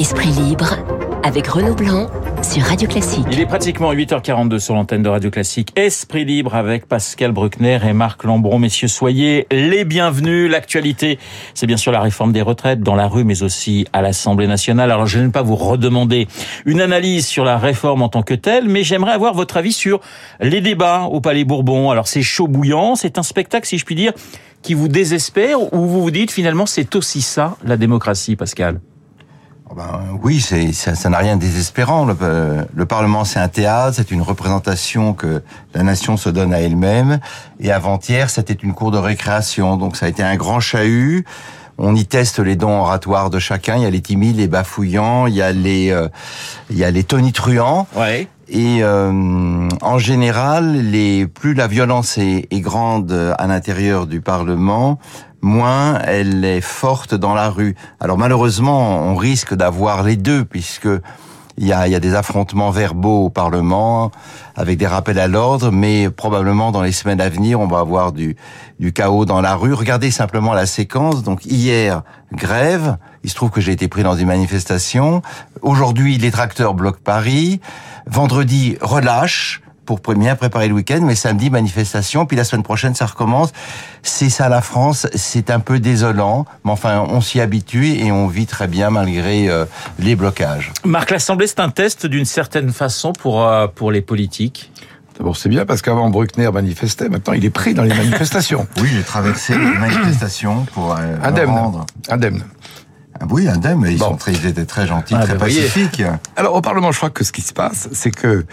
Esprit libre avec Renaud Blanc sur Radio Classique. Il est pratiquement 8h42 sur l'antenne de Radio Classique. Esprit libre avec Pascal Bruckner et Marc Lambron. Messieurs, soyez les bienvenus. L'actualité, c'est bien sûr la réforme des retraites dans la rue, mais aussi à l'Assemblée nationale. Alors, je ne vais pas vous redemander une analyse sur la réforme en tant que telle, mais j'aimerais avoir votre avis sur les débats au Palais Bourbon. Alors, c'est chaud bouillant. C'est un spectacle, si je puis dire, qui vous désespère ou vous vous dites finalement c'est aussi ça, la démocratie, Pascal? Oh ben, oui, c'est, ça, n'a rien de désespérant. Le, euh, le Parlement, c'est un théâtre, c'est une représentation que la nation se donne à elle-même. Et avant-hier, c'était une cour de récréation, donc ça a été un grand chahut. On y teste les dons oratoires de chacun. Il y a les timides, les bafouillants, il y a les, euh, il y a les tonitruants. Ouais. Et euh, en général, les plus la violence est, est grande à l'intérieur du Parlement, moins elle est forte dans la rue. Alors malheureusement, on risque d'avoir les deux, puisque il y a, y a des affrontements verbaux au Parlement, avec des rappels à l'ordre, mais probablement dans les semaines à venir, on va avoir du, du chaos dans la rue. Regardez simplement la séquence. Donc hier, grève. Il se trouve que j'ai été pris dans une manifestation. Aujourd'hui, les tracteurs bloquent Paris. Vendredi, relâche pour bien préparer le week-end, mais samedi, manifestation, puis la semaine prochaine, ça recommence. C'est ça la France, c'est un peu désolant, mais enfin, on s'y habitue et on vit très bien malgré euh, les blocages. Marc, l'Assemblée, c'est un test d'une certaine façon pour, euh, pour les politiques? D'abord, c'est bien parce qu'avant Bruckner manifestait, maintenant il est pris dans les manifestations. oui, j'ai traversé les manifestations pour euh, indemne. Rendre. Indemne. Ah oui, indemne, ils, sont très, ils étaient très gentils, ah, très bah, pacifiques. Alors au Parlement, je crois que ce qui se passe, c'est que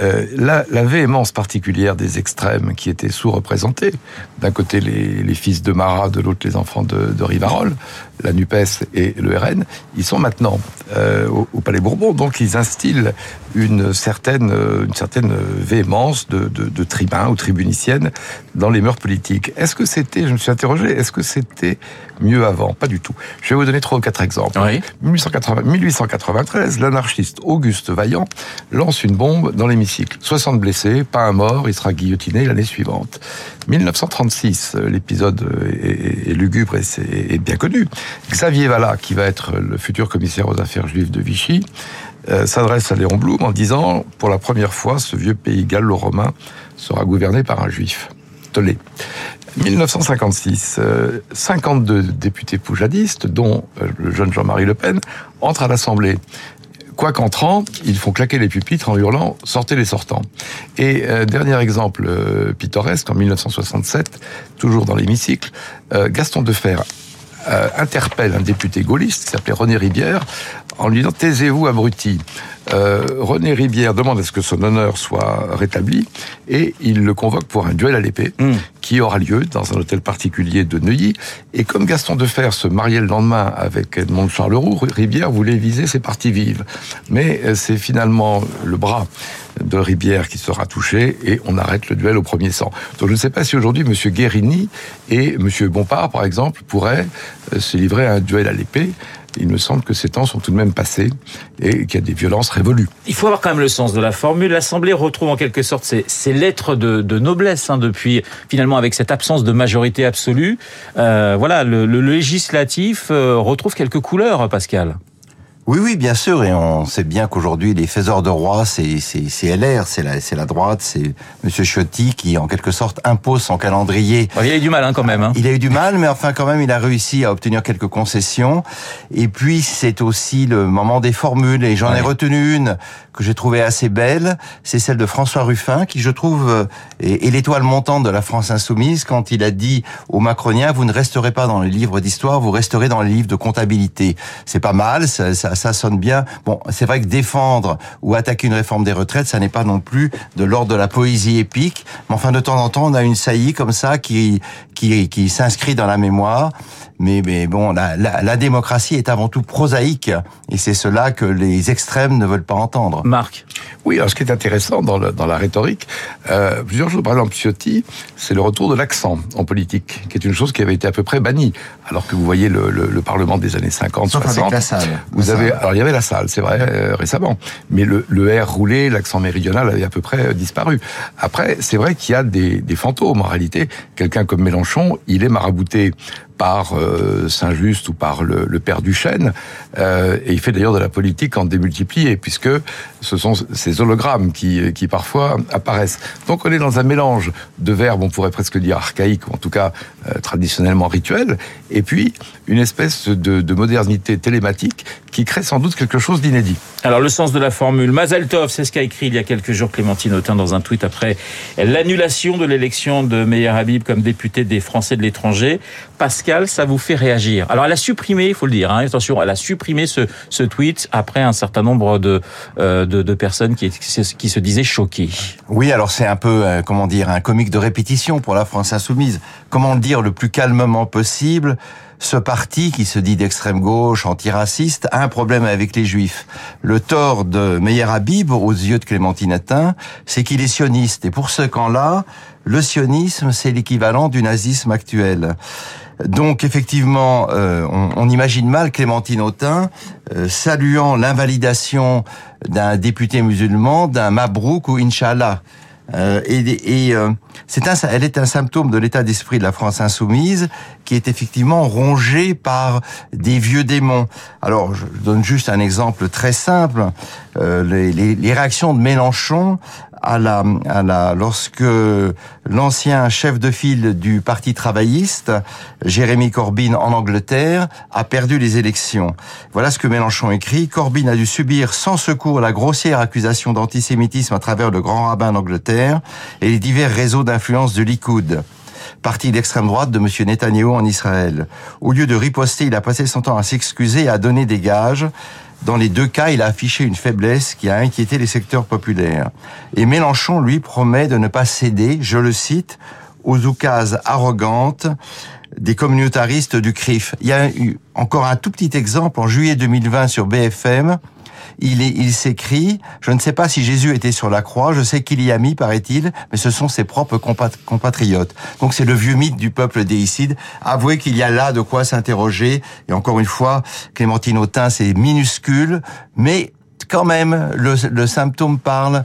euh, la, la, véhémence particulière des extrêmes qui étaient sous-représentés, d'un côté les, les, fils de Marat, de l'autre les enfants de, de Rivarol, la NUPES et le RN, ils sont maintenant euh, au, au, Palais Bourbon, donc ils instillent une certaine, une certaine véhémence de, de, de tribun ou tribunicienne dans les mœurs politiques. Est-ce que c'était, je me suis interrogé, est-ce que c'était mieux avant Pas du tout. Je vais vous donner trois ou quatre exemples. Oui. 1880, 1893, l'anarchiste Auguste Vaillant lance une bombe dans l'hémicycle. 60 blessés, pas un mort, il sera guillotiné l'année suivante. 1936, l'épisode est, est, lugubre et bien connu. Xavier Vallat, qui va être le futur commissaire aux affaires juives de Vichy, euh, s'adresse à Léon Blum en disant pour la première fois, ce vieux pays gallo-romain sera gouverné par un juif. Tolé. 1956, euh, 52 députés poujadistes, dont euh, le jeune Jean-Marie Le Pen, entrent à l'Assemblée. Quoi qu'entrant, ils font claquer les pupitres en hurlant « sortez les sortants ». Et euh, dernier exemple euh, pittoresque, en 1967, toujours dans l'hémicycle, euh, Gaston Defer euh, interpelle un député gaulliste qui s'appelait René Ribière en lui disant taisez-vous abruti. Euh, René Ribière demande à ce que son honneur soit rétabli et il le convoque pour un duel à l'épée Hmm. mmh. qui aura lieu dans un hôtel particulier de Neuilly. Et comme Gaston Defer se mariait le lendemain avec Edmond Charleroux, Ribière voulait viser ses parties vives. Mais euh, c'est finalement le bras de Ribière qui sera touché et on arrête le duel au premier sang. Donc je ne sais pas si aujourd'hui M. Guérini et M. Bompard, par exemple, pourraient euh, se livrer à un duel à l'épée il me semble que ces temps sont tout de même passés et qu'il y a des violences révolues. Il faut avoir quand même le sens de la formule. L'Assemblée retrouve en quelque sorte ses, lettres de, de noblesse hein, depuis finalement avec cette absence de majorité absolue. Euh, voilà, le, le législatif euh, retrouve quelques couleurs, Pascal. Oui, oui, bien sûr, et on sait bien qu'aujourd'hui, les faiseurs de roi, c'est LR, c'est la, la droite, c'est Monsieur Ciotti qui, en quelque sorte, impose son calendrier. Il a eu du mal, hein, quand même. Hein. Il a eu du mal, mais enfin, quand même, il a réussi à obtenir quelques concessions. Et puis, c'est aussi le moment des formules, et j'en ouais. ai retenu une que j'ai trouvée assez belle, c'est celle de François Ruffin, qui, je trouve, est, est l'étoile montante de la France insoumise, quand il a dit aux Macroniens, vous ne resterez pas dans les livres d'histoire, vous resterez dans les livres de comptabilité. C'est pas mal, ça, ça ça sonne bien. Bon, c'est vrai que défendre ou attaquer une réforme des retraites, ça n'est pas non plus de l'ordre de la poésie épique. Mais enfin, de temps en temps, on a une saillie comme ça qui qui, qui s'inscrit dans la mémoire. Mais, mais bon, la, la, la, démocratie est avant tout prosaïque, et c'est cela que les extrêmes ne veulent pas entendre. Marc. Oui, alors ce qui est intéressant dans, le, dans la rhétorique, euh, plusieurs choses, par exemple, Ciotti, c'est le retour de l'accent en politique, qui est une chose qui avait été à peu près bannie, alors que vous voyez le, le, le Parlement des années 50, Sauf 60. Avec la salle. Vous la avez, salle. alors il y avait la salle, c'est vrai, euh, récemment, mais le, le R roulé, l'accent méridional avait à peu près euh, disparu. Après, c'est vrai qu'il y a des, des fantômes en réalité. Quelqu'un comme Mélenchon, il est marabouté par euh, Saint-Just ou par le, père Duchesne, euh, et il fait d'ailleurs de la politique en démultiplié, puisque ce sont ces hologrammes qui, qui parfois apparaissent. Donc on est dans un mélange de verbes, on pourrait presque dire archaïques, ou en tout cas traditionnellement rituels, et puis une espèce de, de modernité télématique qui crée sans doute quelque chose d'inédit. Alors le sens de la formule, Mazel Tov, c'est ce qu'a écrit il y a quelques jours Clémentine Autain dans un tweet après l'annulation de l'élection de Meyer Habib comme député des Français de l'étranger. Pascal, ça vous fait réagir. Alors elle a supprimé, il faut le dire, hein, attention, elle a supprimé ce, ce tweet après un certain nombre de, euh, de, de, personnes qui, qui se disaient choquées. Oui, alors c'est un peu, euh, comment dire, un comique de répétition pour la France insoumise. Comment le le plus calmement possible ce parti qui se dit d'extrême gauche, antiraciste, a un problème avec les juifs. Le tort de Meyer Habib, aux yeux de Clémentine Attin, c'est qu'il est sioniste. Et pour ce camp-là, le sionisme, c'est l'équivalent du nazisme actuel. Donc effectivement, euh, on, on, imagine mal Clémentine Autain euh, saluant l'invalidation d'un député musulman, d'un Mabrouk ou Inch'Allah. Euh, et, euh, c'est un, elle est un symptôme de l'état d'esprit de la France insoumise qui est effectivement rongé par des vieux démons. Alors, je donne juste un exemple très simple. Euh, les, réactions de Mélenchon à la, lorsque l'ancien chef de file du Parti travailliste, Jérémy Corbyn en Angleterre, a perdu les élections. Voilà ce que Mélenchon écrit. Corbyn a dû subir sans secours la grossière accusation d'antisémitisme à travers le grand rabbin d'Angleterre et les divers réseaux d'influence de Likoud parti d'extrême droite de M. Netanyahu en Israël. Au lieu de riposter, il a passé son temps à s'excuser et à donner des gages. Dans les deux cas, il a affiché une faiblesse qui a inquiété les secteurs populaires. Et Mélenchon, lui, promet de ne pas céder, je le cite, aux oukases arrogantes des communautaristes du CRIF. Il y a eu encore un tout petit exemple en juillet 2020 sur BFM il, il s'écrit, je ne sais pas si Jésus était sur la croix, je sais qu'il y a mis, paraît-il, mais ce sont ses propres compatriotes. Donc c'est le vieux mythe du peuple déicide. Avouez qu'il y a là de quoi s'interroger. Et encore une fois, Clémentine Autain, c'est minuscule, mais quand même, le, le symptôme parle.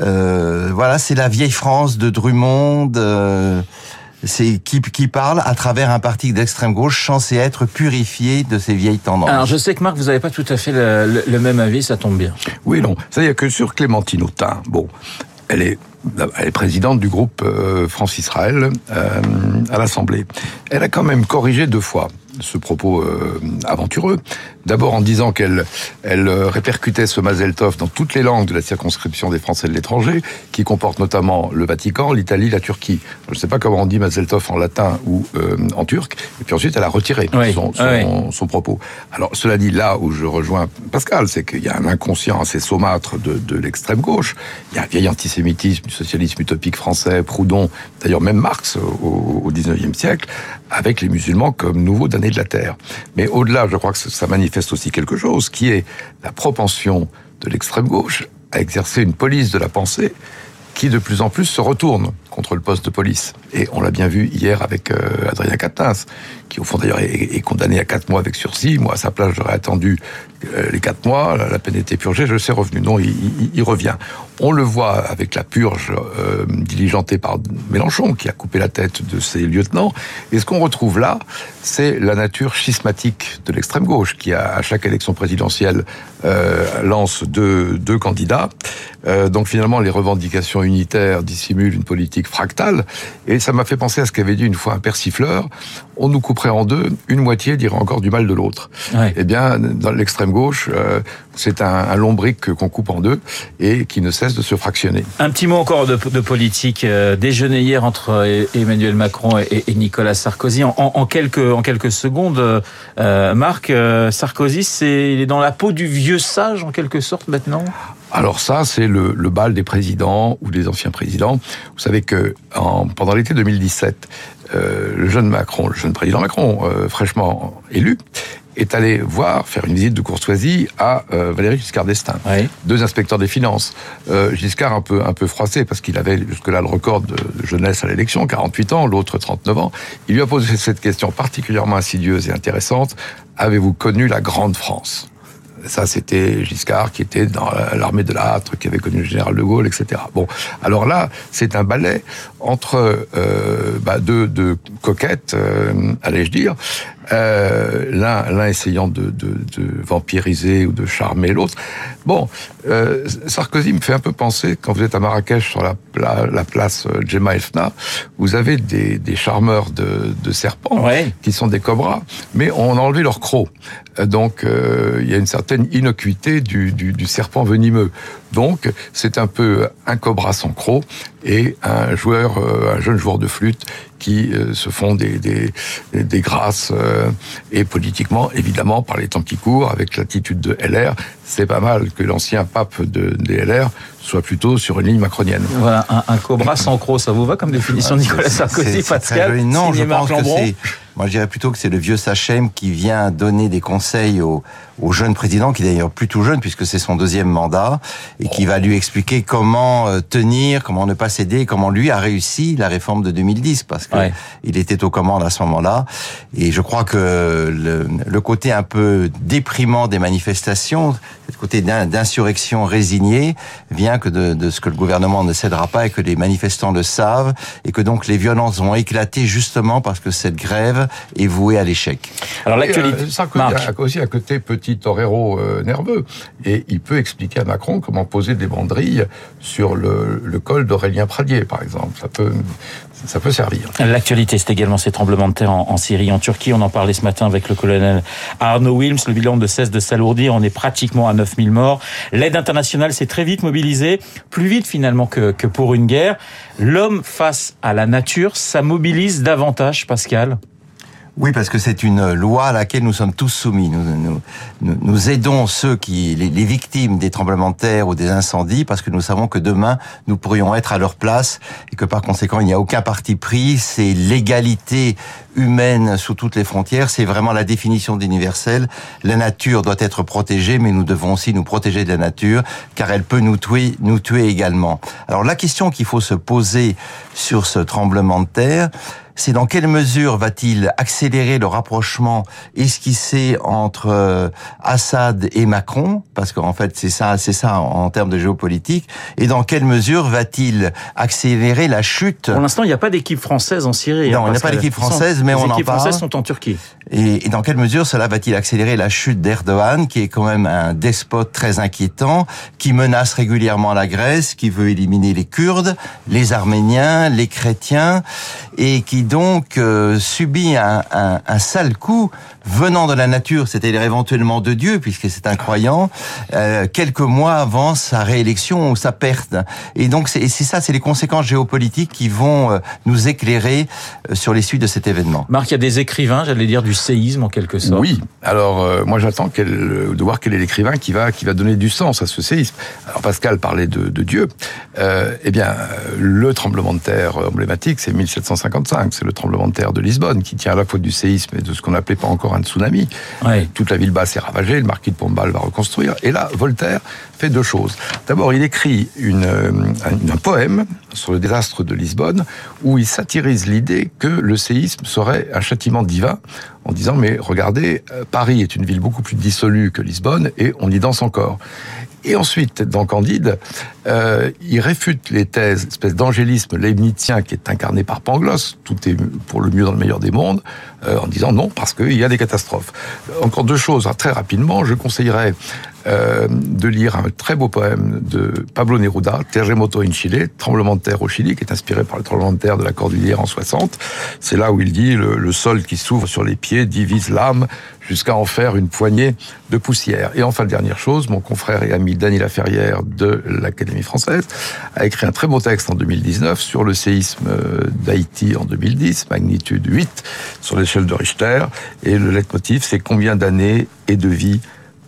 Euh, voilà, c'est la vieille France de Drummond. Euh, c'est qui, qui parle à travers un parti d'extrême gauche censé être purifié de ces vieilles tendances. Alors je sais que Marc, vous n'avez pas tout à fait le, le, le, même avis, ça tombe bien. Oui, non. C'est-à-dire que sur Clémentine Autain, bon, elle est elle est présidente du groupe euh, France-Israël euh, à l'Assemblée. Elle a quand même corrigé deux fois ce propos euh, aventureux. D'abord en disant qu'elle elle répercutait ce Mazel Tov dans toutes les langues de la circonscription des Français de l'étranger, qui comporte notamment le Vatican, l'Italie, la Turquie. Je ne sais pas comment on dit Mazel Tov en latin ou euh, en turc. Et puis ensuite, elle a retiré oui. son, son, oui. son, propos. Alors cela dit, là où je rejoins Pascal, c'est qu'il y a un inconscient assez saumâtre de, de l'extrême gauche. Il y a un vieil antisémitisme du socialisme utopique français, Proudhon, d'ailleurs même Marx au, au 19e siècle, avec les musulmans comme nouveaux damnés de la terre. Mais au-delà, je crois que ça manifeste aussi quelque chose qui est la propension de l'extrême gauche à exercer une police de la pensée qui de plus en plus se retourne contre le poste de police. Et on l'a bien vu hier avec euh, Adrien Quatennens, qui au fond d'ailleurs est, condamné à quatre mois avec sursis. Moi, à sa place, j'aurais attendu euh, les quatre mois, la, peine était purgée, je sais revenu. Non, il, revient. On le voit avec la purge euh, diligentée par Mélenchon, qui a coupé la tête de ses lieutenants. Et ce qu'on retrouve là, c'est la nature schismatique de l'extrême gauche, qui à chaque élection présidentielle lance deux, candidats. Donc finalement, les revendications unitaires dissimulent une politique fractale. Et ça m'a fait penser à ce qu'avait dit une fois un persifleur. On nous couperait en deux, une moitié dirait encore du mal de l'autre. Ouais. Eh bien, dans l'extrême gauche, euh, c'est un, un lombric qu'on coupe en deux et qui ne cesse de se fractionner. Un petit mot encore de, de politique. Euh, déjeuner hier entre Emmanuel Macron et, et Nicolas Sarkozy. En, en, quelques, en quelques secondes, euh, Marc, euh, Sarkozy, c'est, il est dans la peau du vieux sage en quelque sorte maintenant? Alors ça, c'est le, le, bal des présidents ou des anciens présidents. Vous savez que en, pendant l'été 2017, euh, le jeune Macron, le jeune président Macron, euh, fraîchement élu, est allé voir, faire une visite de courtoisie à euh, Valéry Giscard d'Estaing, oui. deux inspecteurs des finances. Euh, Giscard un peu, un peu froissé parce qu'il avait jusque-là le record de, de jeunesse à l'élection, 48 ans, l'autre 39 ans. Il lui a posé cette question particulièrement insidieuse et intéressante. Avez-vous connu la grande France? Ça, c'était Giscard qui était dans l'armée de l'âtre, qui avait connu le général de Gaulle, etc. Bon, alors là, c'est un ballet entre euh, bah, deux, deux, coquettes, euh, allais-je dire, euh, l'un essayant de, de, de, vampiriser ou de charmer l'autre. Bon, euh, Sarkozy me fait un peu penser, quand vous êtes à Marrakech sur la, la, place Gemma Elfna, vous avez des, des charmeurs de, de serpents qui sont des cobras, mais on a enlevé leur croc. Donc euh, il y a une certaine innocuité du, du, du serpent venimeux. Donc c'est un peu un cobra sans croc et un joueur, euh, un jeune joueur de flûte qui euh, se font des, des, des grâces et politiquement évidemment par les temps qui courent avec l'attitude de LR c'est pas mal que l'ancien pape de, des LR soit plutôt sur une ligne macronienne. Voilà, un, un cobra sans croc, ça vous va comme définition, Nicolas Sarkozy, Pascal Non, je pense que c'est moi, je dirais plutôt que c'est le vieux Sachem qui vient donner des conseils au, au jeune président, qui est d'ailleurs plus tout jeune puisque c'est son deuxième mandat, et qui va lui expliquer comment euh, tenir, comment ne pas céder, comment lui a réussi la réforme de 2010, parce que il était aux commandes à ce moment-là. Et je crois que le, le côté un peu déprimant des manifestations, ce côté d'insurrection résignée, vient que de, de, ce que le gouvernement ne cédera pas et que les manifestants le savent, et que donc les violences vont éclater justement parce que cette grève est voué à l'échec. Alors l'actualité, euh, Sarkozy a aussi un côté petit torero euh, nerveux et il peut expliquer à Macron comment poser des banderilles sur le, le col d'Aurélien Pradier, par exemple. Ça peut, ça peut servir. L'actualité, c'est également ces tremblements de terre en, en, Syrie, en Turquie. On en parlait ce matin avec le colonel Arnaud Wilms. Le bilan ne cesse de s'alourdir. On est pratiquement à 9000 morts. L'aide internationale s'est très vite mobilisée, plus vite finalement que, que pour une guerre. L'homme face à la nature, ça mobilise davantage, Pascal oui, parce que c'est une loi à laquelle nous sommes tous soumis. Nous, nous, nous aidons ceux qui, les, les, victimes des tremblements de terre ou des incendies, parce que nous savons que demain, nous pourrions être à leur place et que par conséquent, il n'y a aucun parti pris. C'est l'égalité humaine sous toutes les frontières. C'est vraiment la définition d'universel. La nature doit être protégée, mais nous devons aussi nous protéger de la nature, car elle peut nous tuer, nous tuer également. Alors la question qu'il faut se poser sur ce tremblement de terre, c'est dans quelle mesure va-t-il accélérer le rapprochement esquissé entre euh, Assad et Macron, parce qu'en fait c'est ça, c'est ça en, termes de géopolitique, et dans quelle mesure va-t-il accélérer la chute? Pour l'instant, il n'y a pas d'équipe française en Syrie. Non, hein, il n'y a pas d'équipe française, mais on en parle. Les équipes françaises sont en Turquie. Et, et dans quelle mesure cela va-t-il accélérer la chute d'Erdogan, qui est quand même un despote très inquiétant, qui menace régulièrement la Grèce, qui veut éliminer les Kurdes, les Arméniens, les chrétiens, et qui donc euh, subit un, sale coup venant de la nature, c'est-à-dire éventuellement de Dieu, puisque c'est un croyant, euh, quelques mois avant sa réélection ou sa perte. Et donc c'est ça, c'est les conséquences géopolitiques qui vont euh, nous éclairer euh, sur les suites de cet événement. Marc, il y a des écrivains, j'allais dire du séisme en quelque sorte. Oui. Alors euh, moi j'attends de voir quel est l'écrivain qui va qui va donner du sens à ce séisme. Alors Pascal parlait de, de Dieu. Euh, eh bien, le tremblement de terre emblématique, c'est 1755. C'est le tremblement de terre de Lisbonne qui tient à la fois du séisme et de ce qu'on n'appelait pas encore un tsunami. Ouais. Toute la ville basse est ravagée, le marquis de Pombal va reconstruire. Et là, Voltaire fait deux choses. D'abord, il écrit une, un, un poème sur le désastre de Lisbonne où il satirise l'idée que le séisme serait un châtiment divin en disant mais regardez, Paris est une ville beaucoup plus dissolue que Lisbonne et on y danse encore. Et ensuite, dans Candide, euh, il réfute les thèses, espèce d'angélisme leibnizien qui est incarné par Pangloss, tout est pour le mieux dans le meilleur des mondes, euh, en disant non, parce qu'il y a des catastrophes. Encore deux choses, très rapidement, je conseillerais euh, de lire un très beau poème de Pablo Neruda, Terremoto in Chile, tremblement de terre au Chili, qui est inspiré par le tremblement de terre de la Cordillère en 60. C'est là où il dit le, le sol qui s'ouvre sur les pieds divise l'âme jusqu'à en faire une poignée de poussière. Et enfin, dernière chose, mon confrère et ami Dany Laferrière de l'Académie française a écrit un très beau texte en 2019 sur le séisme d'Haïti en 2010, magnitude 8 sur l'échelle de Richter. Et le leitmotiv, c'est combien d'années et de vies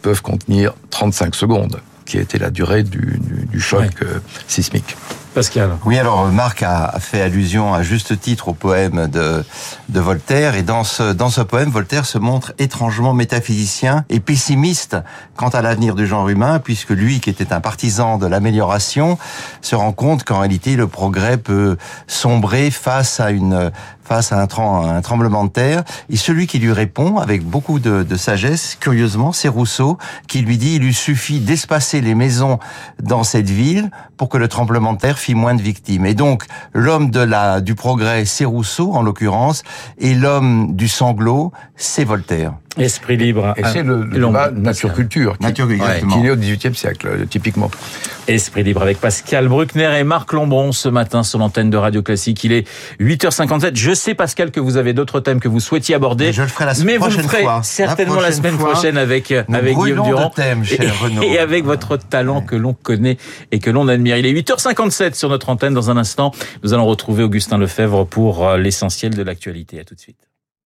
peuvent contenir 35 secondes, qui a été la durée du, du, du choc ouais. sismique. Pascal. Oui, alors Marc a fait allusion à juste titre au poème de, de Voltaire, et dans ce, dans ce poème, Voltaire se montre étrangement métaphysicien et pessimiste quant à l'avenir du genre humain, puisque lui, qui était un partisan de l'amélioration, se rend compte qu'en réalité, le progrès peut sombrer face à une face à un, tremblement de terre. Et celui qui lui répond avec beaucoup de, sagesse, curieusement, c'est Rousseau, qui lui dit il lui suffit d'espacer les maisons dans cette ville pour que le tremblement de terre fit moins de victimes. Et donc l'homme de la du progrès, c'est Rousseau en l'occurrence, et l'homme du sanglot, c'est Voltaire. Esprit libre. Et c'est le, le débat nature-culture qui, nature, qui est au XVIIIe siècle, euh, typiquement. Esprit libre avec Pascal Bruckner et Marc Lombron ce matin sur l'antenne de Radio Classique. Il est 8h57. Je sais, Pascal, que vous avez d'autres thèmes que vous souhaitiez aborder. Mais je le ferai la semaine mais vous le ferez fois. certainement la, semaine prochaine avec, avec Guillaume Durand. Thème, cher et, Renaud. et avec votre talent que l'on connaît et que l'on admire. Il est 8h57 sur notre antenne. Dans un instant, nous allons retrouver Augustin Lefebvre pour euh, l'essentiel de l'actualité. À tout de suite.